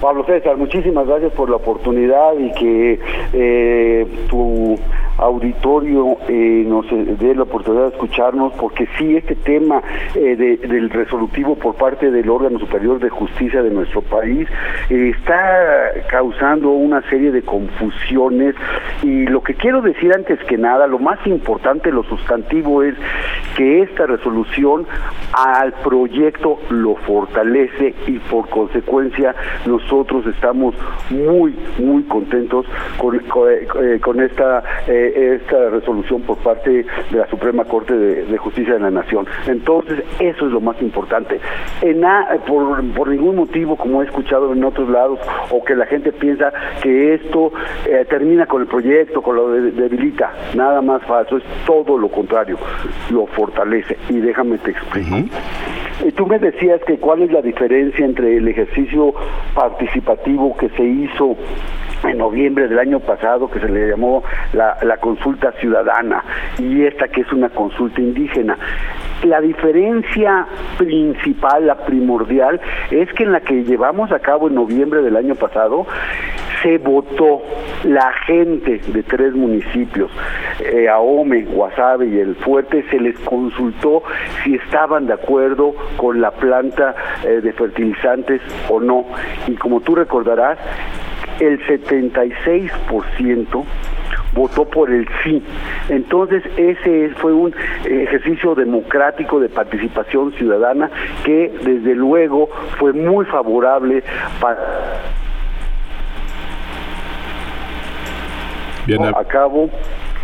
Pablo César, muchísimas gracias por la oportunidad y que eh, tu auditorio eh, nos dé la oportunidad de escucharnos, porque sí, este tema eh, del resolutivo por parte del órgano superior de justicia de nuestro país está causando una serie de confusiones. Y lo que quiero decir antes que nada, lo más importante, lo sustantivo es que esta resolución al proyecto lo fortalece y por consecuencia nosotros estamos muy, muy contentos con, eh, esta, eh, esta resolución por parte de la Suprema Corte de, Justicia de la Nación. Entonces, eso es lo más importante. En por, por, ningún motivo, como he escuchado en otros lados, o que la gente piensa que esto eh, termina con el proyecto, con lo debilita, nada más falso, es todo lo contrario, lo fortalece. Y déjame te explico. Tú me decías que cuál es la diferencia entre el ejercicio participativo que se hizo en noviembre del año pasado que se le llamó la, la, consulta ciudadana y esta que es una consulta indígena. La diferencia principal, la primordial, es que en la que llevamos a cabo en noviembre del año pasado, se votó la gente de tres municipios, eh, Ahome, Guasave y El Fuerte, se les consultó si estaban de acuerdo con la planta eh, de fertilizantes o no. Y como tú recordarás, el 76% votó por el sí. Entonces ese fue un ejercicio democrático de participación ciudadana que desde luego fue muy favorable para a cabo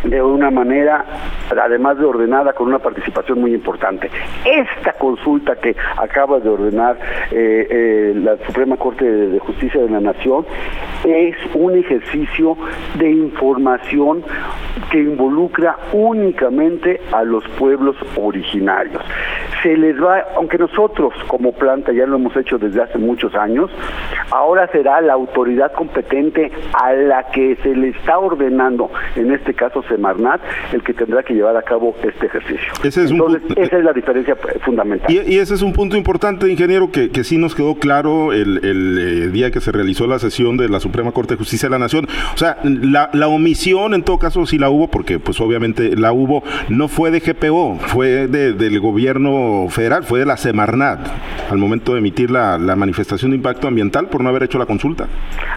de una manera, además de ordenada, con una participación muy importante. Esta consulta que acaba de ordenar eh, eh, la Suprema Corte de Justicia de la Nación es un ejercicio de información que involucra únicamente a los pueblos originarios. Se les va, aunque nosotros como planta ya lo hemos hecho desde hace muchos años, ahora será la autoridad competente a la que se le está ordenando, en este caso Semarnat, el que tendrá que llevar a cabo este ejercicio. Ese es Entonces, esa es la diferencia fundamental. Y, ese es un punto importante, ingeniero, que, que sí nos quedó claro el, eh, día que se realizó la sesión de la Suprema Corte de Justicia de la Nación. O sea, la, la omisión, en todo caso, si la hubo, porque pues obviamente la hubo, no fue de GPO, fue del gobierno federal, fue de la Semarnat, al momento de emitir la, manifestación de impacto ambiental por no haber hecho la consulta.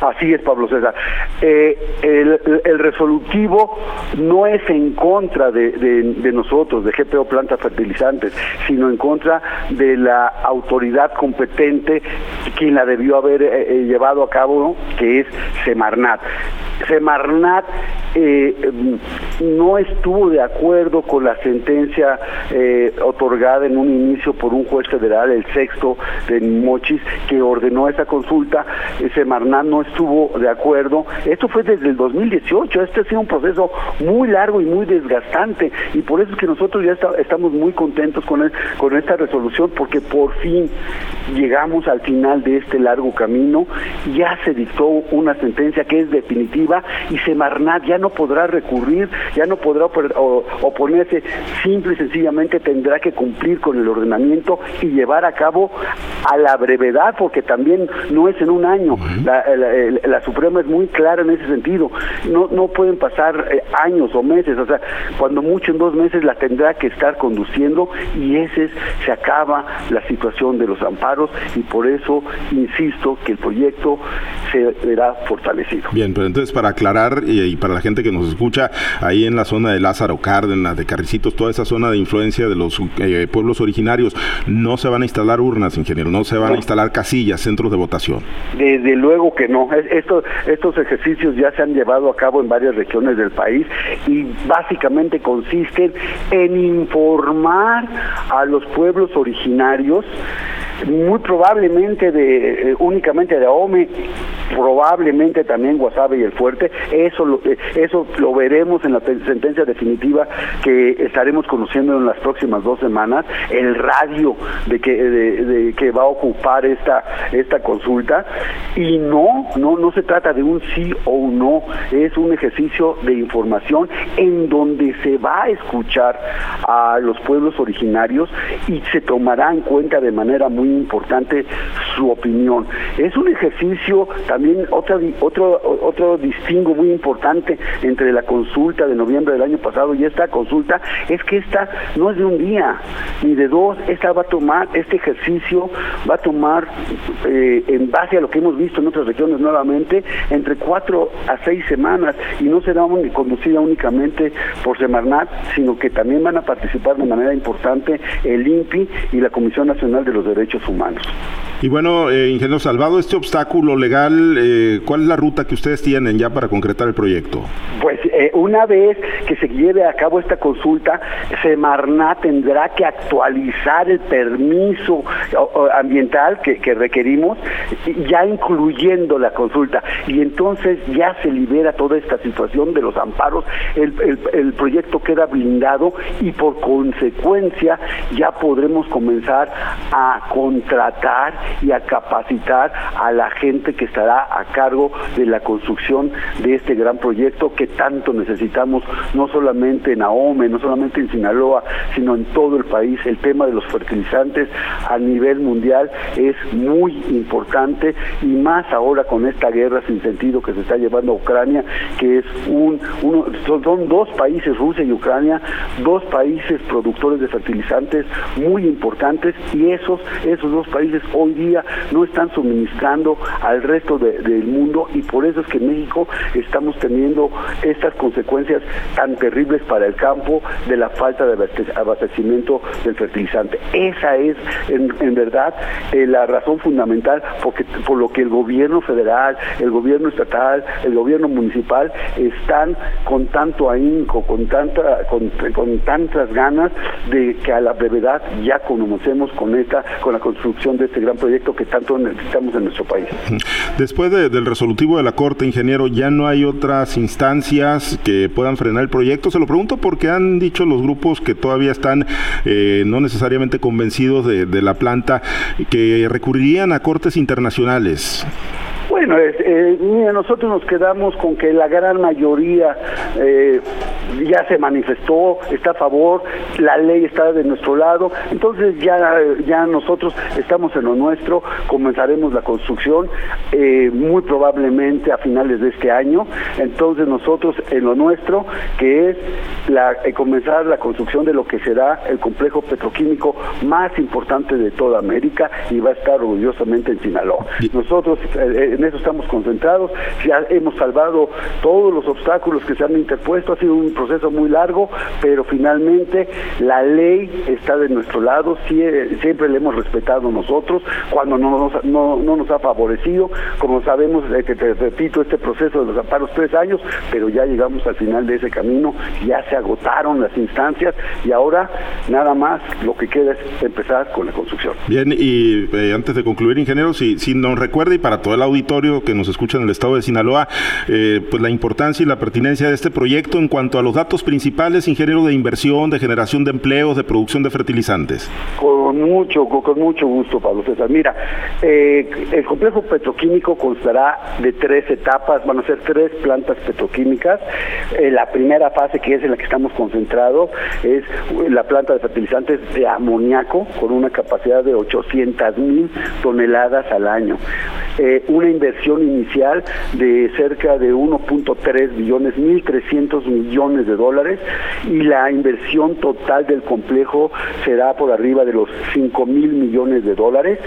Así es, Pablo César. Eh, el, resolutivo no es en contra de, nosotros, de GPO Plantas Fertilizantes, sino en contra de la autoridad competente quien la debió haber eh, eh, llevado a cabo, que es Semarnat. Semarnat eh, no estuvo de acuerdo con la sentencia eh, otorgada en un inicio por un juez federal, el sexto de Mochis, que ordenó esa consulta. Semarnat no estuvo de acuerdo. Esto fue desde el 2018. Este ha sido un proceso muy largo y muy desgastante y por eso es que nosotros ya estamos muy contentos con, con esta resolución porque por fin llegamos al final de este largo camino. Ya se dictó una sentencia que es definitiva y Semarnat ya no podrá recurrir, ya no podrá oponerse, simple y sencillamente tendrá que cumplir con el ordenamiento y llevar a cabo a la brevedad, porque también no es en un año. la, Suprema es muy clara en ese sentido. No, no pueden pasar eh, años o meses, o sea, cuando mucho en dos meses la tendrá que estar conduciendo y ese se acaba la situación de los amparos y por eso insisto que el proyecto se verá fortalecido. Bien, pero entonces para aclarar y para la gente que nos escucha, ahí en la zona de Lázaro Cárdenas, de Carricitos, toda esa zona de influencia de los eh, pueblos originarios, no se van a instalar urnas, ingeniero, no se van a instalar casillas, centros de votación. Desde luego que no. Estos, estos ejercicios ya se han llevado a cabo en varias regiones del país y básicamente consisten en informar a los pueblos originarios muy probablemente de eh, únicamente de Ahome, probablemente también Guasave y el Fuerte, eso lo, eh, eso lo veremos en la sentencia definitiva que estaremos conociendo en las próximas dos semanas, el radio de que, de, que va a ocupar esta, esta consulta, y no, no, no se trata de un sí o un no, es un ejercicio de información en donde se va a escuchar a los pueblos originarios y se tomará en cuenta de manera muy importante su opinión. Es un ejercicio también, otra, otro, otro distingo muy importante entre la consulta de noviembre del año pasado y esta consulta, es que esta no es de un día ni de dos, esta va a tomar, este ejercicio va a tomar, eh, en base a lo que hemos visto en otras regiones nuevamente, entre cuatro a seis semanas y no será conducida únicamente por Semarnat, sino que también van a participar de manera importante el INPI y la Comisión Nacional de los Derechos Humanos. Y bueno, eh, ingeniero Salvado, este obstáculo legal, eh, ¿cuál es la ruta que ustedes tienen ya para concretar el proyecto? Pues eh, una vez que se lleve a cabo esta consulta, Semarnat tendrá que actualizar el permiso ambiental que, requerimos, ya incluyendo la consulta. Y entonces ya se libera toda esta situación de los amparos, el proyecto queda blindado y por consecuencia ya podremos comenzar a contratar y a capacitar a la gente que estará a cargo de la construcción de este gran proyecto que tanto necesitamos, no solamente en Ahome, no solamente en Sinaloa, sino en todo el país. El tema de los fertilizantes a nivel mundial es muy importante y más ahora con esta guerra sin sentido que se está llevando a Ucrania, que es un, uno, son, son dos países, Rusia y Ucrania, dos países productores de fertilizantes muy importantes y esos, esos dos países hoy no están suministrando al resto del mundo y por eso es que en México estamos teniendo estas consecuencias tan terribles para el campo de la falta de abastecimiento del fertilizante. Esa es en, verdad eh, la razón fundamental por lo que el gobierno federal, el gobierno estatal, el gobierno municipal están con tanto ahínco, con tantas ganas de que a la brevedad ya conocemos con esta, con la construcción de este gran proyecto que tanto necesitamos en nuestro país. Después del resolutivo de la Corte, ingeniero, ¿ya no hay otras instancias que puedan frenar el proyecto? Se lo pregunto porque han dicho los grupos que todavía están eh, no necesariamente convencidos de, de la planta que recurrirían a cortes internacionales. Bueno, eh, nosotros nos quedamos con que la gran mayoría eh, ya se manifestó, está a favor, la ley está de nuestro lado, entonces ya, ya nosotros estamos en lo nuestro, comenzaremos la construcción eh, muy probablemente a finales de este año, entonces nosotros en lo nuestro, que es la, comenzar la construcción de lo que será el complejo petroquímico más importante de toda América y va a estar orgullosamente en Sinaloa. Nosotros en eso estamos concentrados, ya hemos salvado todos los obstáculos que se han interpuesto, ha sido un proceso muy largo, pero finalmente la ley está de nuestro lado, siempre le hemos respetado nosotros, cuando no nos, no, nos ha favorecido, como sabemos, eh, te repito, este proceso de los amparos tres años, pero ya llegamos al final de ese camino, ya se agotaron las instancias y ahora nada más lo que queda es empezar con la construcción. Bien, y eh, antes de concluir, ingeniero, si, si nos recuerda y para todo el auditorio, que nos escucha en el estado de Sinaloa, eh, pues la importancia y la pertinencia de este proyecto en cuanto a los datos principales, ingeniero de inversión, de generación de empleos, de producción de fertilizantes. Con mucho, con mucho gusto, Pablo César. Mira, eh, el complejo petroquímico constará de tres etapas, van a ser tres plantas petroquímicas. Eh, la primera fase, que es en la que estamos concentrados, es la planta de fertilizantes de amoníaco con una capacidad de 800 mil toneladas al año. Una inversión inicial de cerca de 1.3 billones, 1.300 millones de dólares y la inversión total del complejo será por arriba de los 5 mil millones de dólares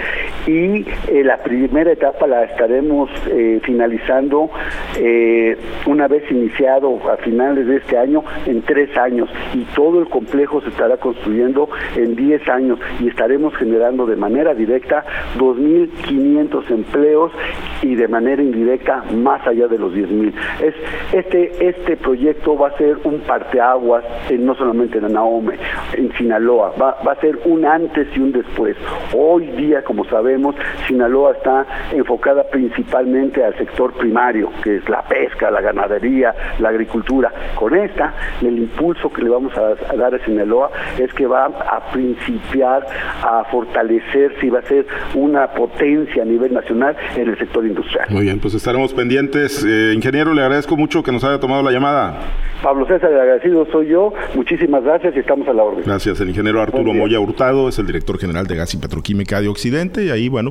y eh, la primera etapa la estaremos eh, finalizando eh, una vez iniciado a finales de este año en tres años y todo el complejo se estará construyendo en 10 años y estaremos generando de manera directa 2.500 empleos y de manera indirecta más allá de los 10 mil. Es, este, este proyecto va a ser un parteaguas no solamente en Naome, en Sinaloa, va, va a ser un antes y un después. Hoy día, como sabemos, Sinaloa está enfocada principalmente al sector primario, que es la pesca, la ganadería, la agricultura. Con esta, el impulso que le vamos a, dar a Sinaloa es que va a principiar a fortalecerse y va a ser una potencia a nivel nacional en el sector industrial. Muy bien, pues estaremos pendientes. Eh, ingeniero, le agradezco mucho que nos haya tomado la llamada. Pablo César, el agradecido soy yo. Muchísimas gracias y estamos a la orden. Gracias, el ingeniero Arturo Moya Hurtado es el director general de Gas y Petroquímica de Occidente y ahí, bueno,